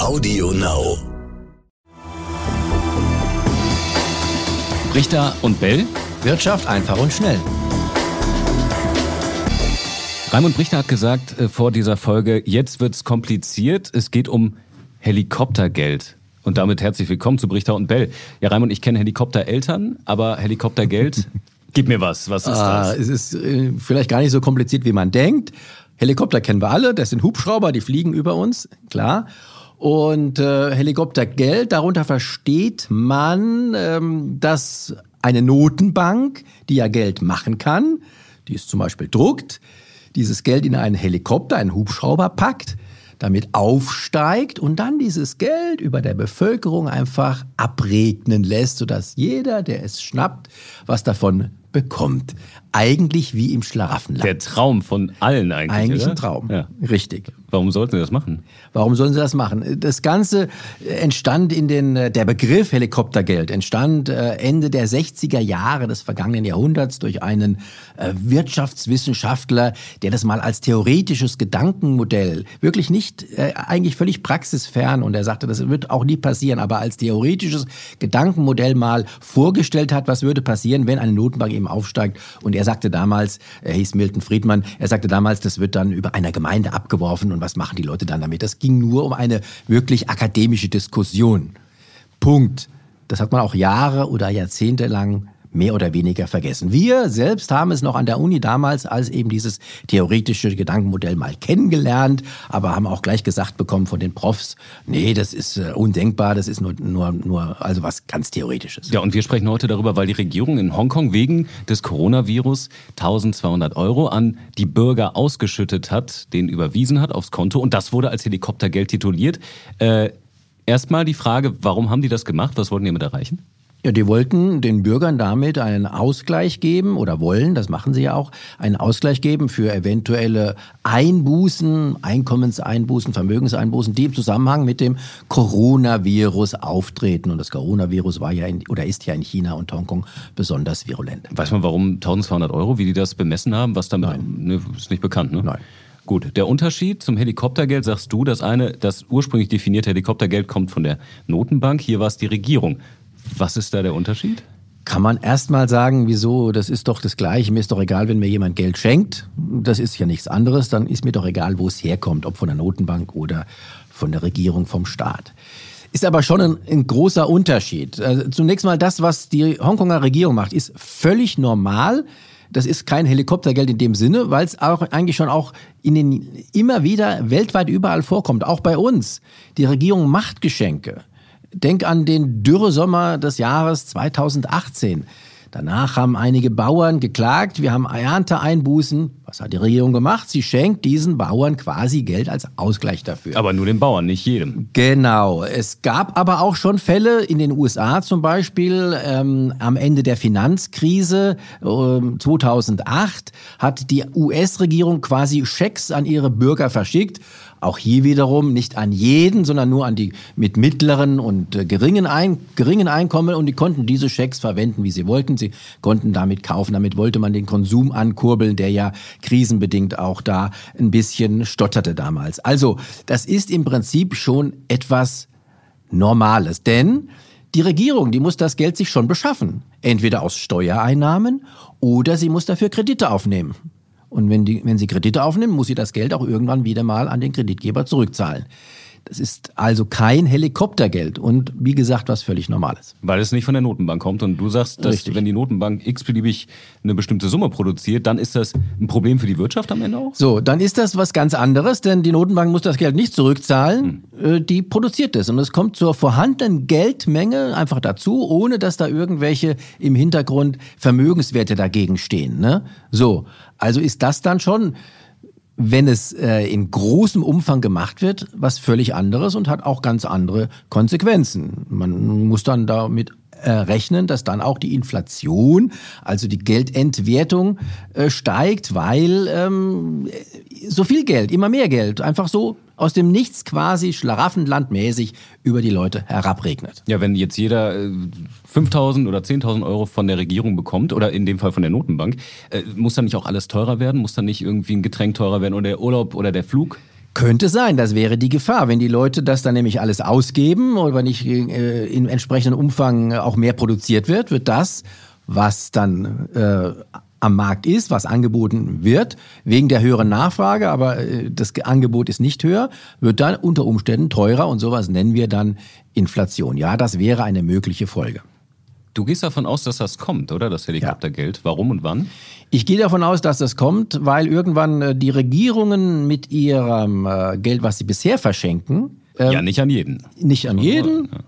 Audio Now. Richter und Bell. Wirtschaft einfach und schnell. Raimund Brichter hat gesagt äh, vor dieser Folge, jetzt wird's kompliziert. Es geht um Helikoptergeld. Und damit herzlich willkommen zu Brichter und Bell. Ja, Raimund, ich kenne Helikoptereltern, aber Helikoptergeld, gib mir was. Was ist Ah, das? es ist äh, vielleicht gar nicht so kompliziert, wie man denkt. Helikopter kennen wir alle, das sind Hubschrauber, die fliegen über uns, klar. Und äh, Helikoptergeld, darunter versteht man, ähm, dass eine Notenbank, die ja Geld machen kann, die es zum Beispiel druckt, dieses Geld in einen Helikopter, einen Hubschrauber packt, damit aufsteigt und dann dieses Geld über der Bevölkerung einfach abregnen lässt, sodass jeder, der es schnappt, was davon bekommt. Eigentlich wie im Schlaraffenland. Der Traum von allen eigentlich. Eigentlich oder? ein Traum. Ja. Richtig. Warum sollten sie das machen? Warum sollen sie das machen? Das Ganze entstand in den, der Begriff Helikoptergeld entstand äh, Ende der 60er Jahre des vergangenen Jahrhunderts durch einen äh, Wirtschaftswissenschaftler, der das mal als theoretisches Gedankenmodell, wirklich nicht, äh, eigentlich völlig praxisfern, und er sagte, das wird auch nie passieren, aber als theoretisches Gedankenmodell mal vorgestellt hat, was würde passieren, wenn eine Notenbank eben aufsteigt. Und er sagte damals, er hieß Milton Friedman, er sagte damals, das wird dann über einer Gemeinde abgeworfen und was machen die Leute dann damit? Das ging nur um eine wirklich akademische Diskussion. Punkt. Das hat man auch Jahre oder Jahrzehnte lang mehr oder weniger vergessen. Wir selbst haben es noch an der Uni damals als eben dieses theoretische Gedankenmodell mal kennengelernt, aber haben auch gleich gesagt bekommen von den Profs, nee, das ist äh, undenkbar, das ist nur, nur, nur also was ganz Theoretisches. Ja, und wir sprechen heute darüber, weil die Regierung in Hongkong wegen des Coronavirus 1200 Euro an die Bürger ausgeschüttet hat, den überwiesen hat aufs Konto und das wurde als Helikoptergeld tituliert. Äh, Erstmal die Frage, warum haben die das gemacht? Was wollten die damit erreichen? Ja, die wollten den Bürgern damit einen Ausgleich geben oder wollen, das machen sie ja auch, einen Ausgleich geben für eventuelle Einbußen, Einkommenseinbußen, Vermögenseinbußen, die im Zusammenhang mit dem Coronavirus auftreten. Und das Coronavirus war ja in, oder ist ja in China und Hongkong besonders virulent. Weiß man, warum 1200 Euro, wie die das bemessen haben? Was damit? Nein. Ne, ist nicht bekannt, ne? Nein. Gut, der Unterschied zum Helikoptergeld, sagst du, das eine, das ursprünglich definierte Helikoptergeld kommt von der Notenbank, hier war es die Regierung. Was ist da der Unterschied? Kann man erstmal sagen, wieso, das ist doch das Gleiche, mir ist doch egal, wenn mir jemand Geld schenkt, das ist ja nichts anderes, dann ist mir doch egal, wo es herkommt, ob von der Notenbank oder von der Regierung, vom Staat. Ist aber schon ein, ein großer Unterschied. Also zunächst mal das, was die Hongkonger Regierung macht, ist völlig normal. Das ist kein Helikoptergeld in dem Sinne, weil es auch eigentlich schon auch in den immer wieder weltweit überall vorkommt, auch bei uns. Die Regierung macht Geschenke. Denk an den Dürresommer des Jahres 2018. Danach haben einige Bauern geklagt, wir haben Ernteeinbußen. Was hat die Regierung gemacht? Sie schenkt diesen Bauern quasi Geld als Ausgleich dafür. Aber nur den Bauern, nicht jedem. Genau. Es gab aber auch schon Fälle in den USA zum Beispiel ähm, am Ende der Finanzkrise ähm, 2008 hat die US-Regierung quasi Schecks an ihre Bürger verschickt. Auch hier wiederum nicht an jeden, sondern nur an die mit mittleren und äh, geringen, Ein geringen Einkommen und die konnten diese Schecks verwenden, wie sie wollten. Sie konnten damit kaufen. Damit wollte man den Konsum ankurbeln, der ja krisenbedingt auch da ein bisschen stotterte damals. Also, das ist im Prinzip schon etwas Normales, denn die Regierung, die muss das Geld sich schon beschaffen. Entweder aus Steuereinnahmen oder sie muss dafür Kredite aufnehmen. Und wenn, die, wenn sie Kredite aufnimmt, muss sie das Geld auch irgendwann wieder mal an den Kreditgeber zurückzahlen. Das ist also kein Helikoptergeld und wie gesagt, was völlig Normales. Weil es nicht von der Notenbank kommt. Und du sagst, dass Richtig. wenn die Notenbank x-beliebig eine bestimmte Summe produziert, dann ist das ein Problem für die Wirtschaft am Ende auch? So, dann ist das was ganz anderes, denn die Notenbank muss das Geld nicht zurückzahlen, äh, die produziert es. Und es kommt zur vorhandenen Geldmenge einfach dazu, ohne dass da irgendwelche im Hintergrund Vermögenswerte dagegen stehen. Ne? So, also ist das dann schon wenn es äh, in großem Umfang gemacht wird, was völlig anderes und hat auch ganz andere Konsequenzen. Man muss dann damit äh, rechnen, dass dann auch die Inflation, also die Geldentwertung äh, steigt, weil ähm, so viel Geld, immer mehr Geld, einfach so aus dem Nichts quasi schlaraffenlandmäßig über die Leute herabregnet. Ja, wenn jetzt jeder äh, 5.000 oder 10.000 Euro von der Regierung bekommt, oder in dem Fall von der Notenbank, äh, muss dann nicht auch alles teurer werden? Muss dann nicht irgendwie ein Getränk teurer werden oder der Urlaub oder der Flug? Könnte sein, das wäre die Gefahr. Wenn die Leute das dann nämlich alles ausgeben oder nicht äh, in entsprechendem Umfang auch mehr produziert wird, wird das, was dann äh, am Markt ist, was angeboten wird, wegen der höheren Nachfrage, aber äh, das Angebot ist nicht höher, wird dann unter Umständen teurer und sowas nennen wir dann Inflation. Ja, das wäre eine mögliche Folge. Du gehst davon aus, dass das kommt, oder? Das Helikoptergeld. Ja. Warum und wann? Ich gehe davon aus, dass das kommt, weil irgendwann äh, die Regierungen mit ihrem äh, Geld, was sie bisher verschenken. Ähm, ja, nicht an jeden. Nicht an jeden, ja.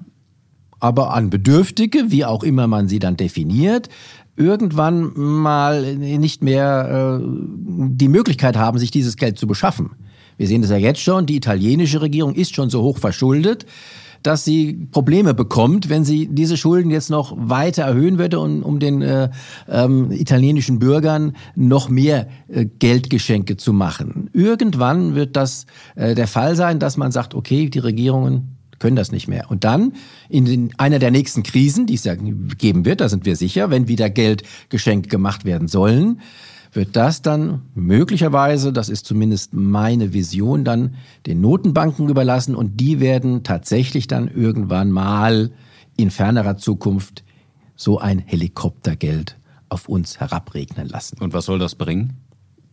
aber an Bedürftige, wie auch immer man sie dann definiert, irgendwann mal nicht mehr äh, die Möglichkeit haben, sich dieses Geld zu beschaffen. Wir sehen das ja jetzt schon, die italienische Regierung ist schon so hoch verschuldet, dass sie Probleme bekommt, wenn sie diese Schulden jetzt noch weiter erhöhen würde und um den äh, ähm, italienischen Bürgern noch mehr äh, Geldgeschenke zu machen. Irgendwann wird das äh, der Fall sein, dass man sagt, okay, die Regierungen können das nicht mehr. Und dann in den, einer der nächsten Krisen, die es ja geben wird, da sind wir sicher, wenn wieder Geld geschenkt gemacht werden sollen, wird das dann möglicherweise, das ist zumindest meine Vision, dann den Notenbanken überlassen und die werden tatsächlich dann irgendwann mal in fernerer Zukunft so ein Helikoptergeld auf uns herabregnen lassen. Und was soll das bringen?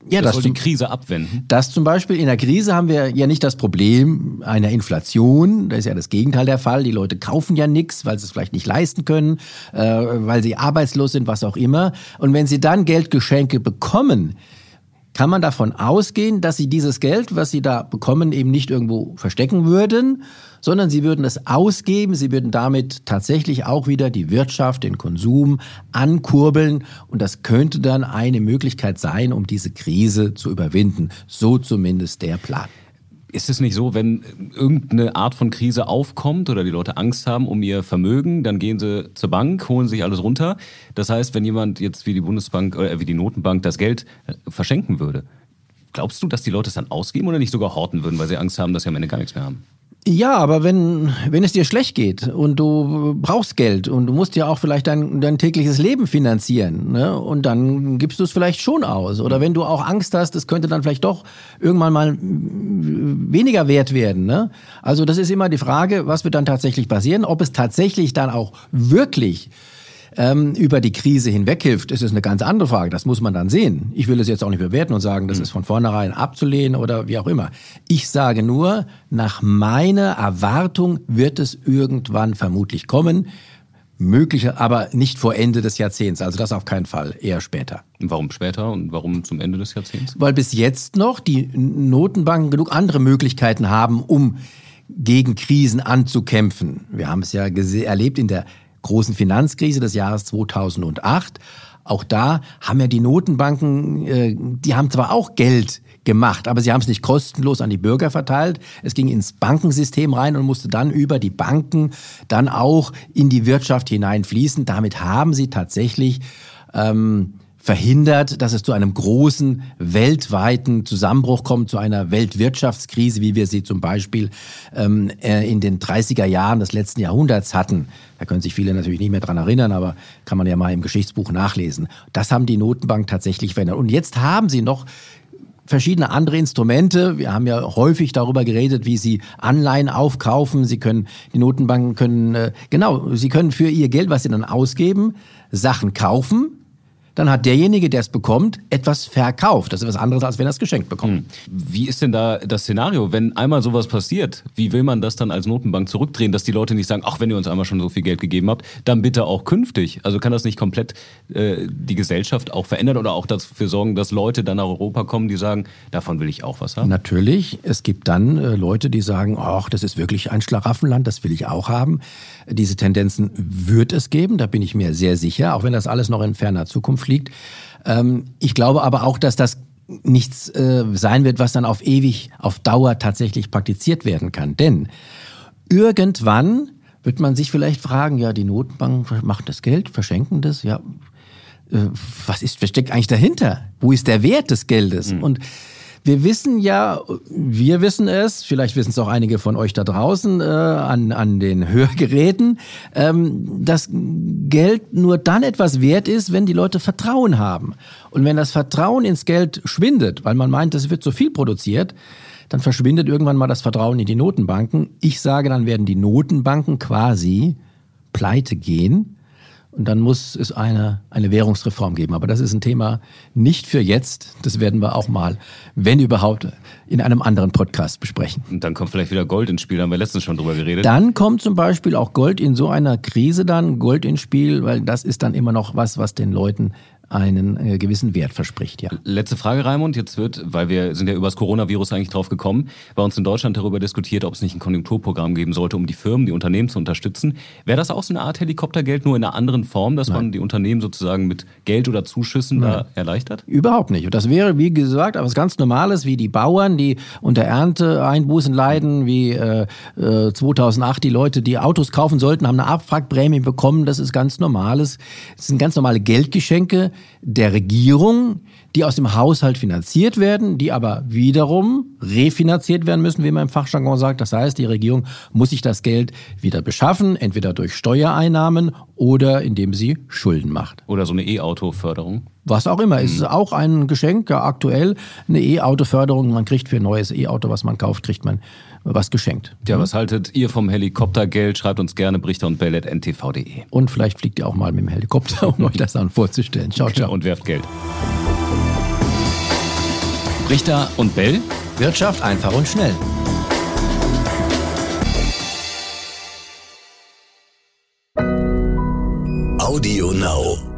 Ja, das, das soll die Krise abwenden. Das zum Beispiel in der Krise haben wir ja nicht das Problem einer Inflation. Das ist ja das Gegenteil der Fall. Die Leute kaufen ja nichts, weil sie es vielleicht nicht leisten können, äh, weil sie arbeitslos sind, was auch immer. Und wenn sie dann Geldgeschenke bekommen, kann man davon ausgehen, dass sie dieses Geld, was sie da bekommen, eben nicht irgendwo verstecken würden, sondern sie würden es ausgeben, sie würden damit tatsächlich auch wieder die Wirtschaft, den Konsum ankurbeln und das könnte dann eine Möglichkeit sein, um diese Krise zu überwinden. So zumindest der Plan. Ist es nicht so, wenn irgendeine Art von Krise aufkommt oder die Leute Angst haben um ihr Vermögen, dann gehen sie zur Bank, holen sich alles runter. Das heißt, wenn jemand jetzt wie die Bundesbank oder wie die Notenbank das Geld äh, verschenken würde, glaubst du, dass die Leute es dann ausgeben oder nicht sogar horten würden, weil sie Angst haben, dass sie am Ende gar nichts mehr haben? Ja, aber wenn, wenn es dir schlecht geht und du brauchst Geld und du musst ja auch vielleicht dein, dein tägliches Leben finanzieren, ne? und dann gibst du es vielleicht schon aus. Oder wenn du auch Angst hast, es könnte dann vielleicht doch irgendwann mal weniger wert werden. Ne? Also das ist immer die Frage, was wird dann tatsächlich passieren, ob es tatsächlich dann auch wirklich ähm, über die Krise hinweg hilft, ist es eine ganz andere Frage. Das muss man dann sehen. Ich will es jetzt auch nicht bewerten und sagen, das mhm. ist von vornherein abzulehnen oder wie auch immer. Ich sage nur, nach meiner Erwartung wird es irgendwann vermutlich kommen. Mögliche, aber nicht vor Ende des Jahrzehnts. Also das auf keinen Fall, eher später. Warum später und warum zum Ende des Jahrzehnts? Weil bis jetzt noch die Notenbanken genug andere Möglichkeiten haben, um gegen Krisen anzukämpfen. Wir haben es ja erlebt in der großen Finanzkrise des Jahres 2008. Auch da haben ja die Notenbanken, äh, die haben zwar auch Geld gemacht, aber sie haben es nicht kostenlos an die Bürger verteilt. Es ging ins Bankensystem rein und musste dann über die Banken dann auch in die Wirtschaft hineinfließen. Damit haben sie tatsächlich ähm, verhindert, dass es zu einem großen weltweiten Zusammenbruch kommt, zu einer Weltwirtschaftskrise, wie wir sie zum Beispiel ähm, äh, in den 30er Jahren des letzten Jahrhunderts hatten. Da können sich viele natürlich nicht mehr dran erinnern, aber kann man ja mal im Geschichtsbuch nachlesen. Das haben die Notenbank tatsächlich verändert. Und jetzt haben sie noch verschiedene andere Instrumente. Wir haben ja häufig darüber geredet, wie sie Anleihen aufkaufen. Sie können, die Notenbanken können, äh, genau, sie können für ihr Geld, was sie dann ausgeben, Sachen kaufen dann hat derjenige, der es bekommt, etwas verkauft. Das ist was anderes, als wenn er es geschenkt bekommt. Hm. Wie ist denn da das Szenario, wenn einmal sowas passiert? Wie will man das dann als Notenbank zurückdrehen, dass die Leute nicht sagen, ach, wenn ihr uns einmal schon so viel Geld gegeben habt, dann bitte auch künftig? Also kann das nicht komplett äh, die Gesellschaft auch verändern oder auch dafür sorgen, dass Leute dann nach Europa kommen, die sagen, davon will ich auch was haben? Natürlich. Es gibt dann äh, Leute, die sagen, ach, das ist wirklich ein Schlaraffenland, das will ich auch haben. Diese Tendenzen wird es geben, da bin ich mir sehr sicher, auch wenn das alles noch in ferner Zukunft liegt. Ähm, ich glaube aber auch, dass das nichts äh, sein wird, was dann auf ewig, auf Dauer tatsächlich praktiziert werden kann. Denn irgendwann wird man sich vielleicht fragen, ja, die Notenbanken machen das Geld, verschenken das, ja, äh, was ist, was steckt eigentlich dahinter? Wo ist der Wert des Geldes? Mhm. Und wir wissen ja, wir wissen es, vielleicht wissen es auch einige von euch da draußen äh, an, an den Hörgeräten, ähm, dass Geld nur dann etwas wert ist, wenn die Leute Vertrauen haben. Und wenn das Vertrauen ins Geld schwindet, weil man meint, es wird zu viel produziert, dann verschwindet irgendwann mal das Vertrauen in die Notenbanken. Ich sage, dann werden die Notenbanken quasi pleite gehen. Und dann muss es eine, eine Währungsreform geben. Aber das ist ein Thema nicht für jetzt. Das werden wir auch mal, wenn überhaupt, in einem anderen Podcast besprechen. Und dann kommt vielleicht wieder Gold ins Spiel, da haben wir letztens schon drüber geredet. Dann kommt zum Beispiel auch Gold in so einer Krise dann, Gold ins Spiel, weil das ist dann immer noch was, was den Leuten einen äh, gewissen Wert verspricht, ja. Letzte Frage, Raimund. Jetzt wird, weil wir sind ja über das Coronavirus eigentlich drauf gekommen, bei uns in Deutschland darüber diskutiert, ob es nicht ein Konjunkturprogramm geben sollte, um die Firmen, die Unternehmen zu unterstützen. Wäre das auch so eine Art Helikoptergeld, nur in einer anderen Form, dass Nein. man die Unternehmen sozusagen mit Geld oder Zuschüssen Nein. da erleichtert? Überhaupt nicht. Und das wäre, wie gesagt, was ganz Normales, wie die Bauern, die unter Ernteeinbußen leiden, wie äh, 2008 äh, die Leute, die Autos kaufen sollten, haben eine Abwrackprämie bekommen. Das ist ganz Normales. Das sind ganz normale Geldgeschenke der Regierung, die aus dem Haushalt finanziert werden, die aber wiederum refinanziert werden müssen, wie man im Fachjargon sagt. Das heißt, die Regierung muss sich das Geld wieder beschaffen, entweder durch Steuereinnahmen oder indem sie Schulden macht. Oder so eine E-Auto-Förderung. Was auch immer. Mhm. Es ist auch ein Geschenk, ja, aktuell eine E-Auto-Förderung. Man kriegt für ein neues E-Auto, was man kauft, kriegt man was geschenkt. Ja, mhm. was haltet ihr vom Helikoptergeld? Schreibt uns gerne brichter und bell ntv.de. Und vielleicht fliegt ihr auch mal mit dem Helikopter, um euch das dann vorzustellen. Ciao, genau, ciao. Und werft Geld. Brichter und Bell? Wirtschaft einfach und schnell. Audio Now.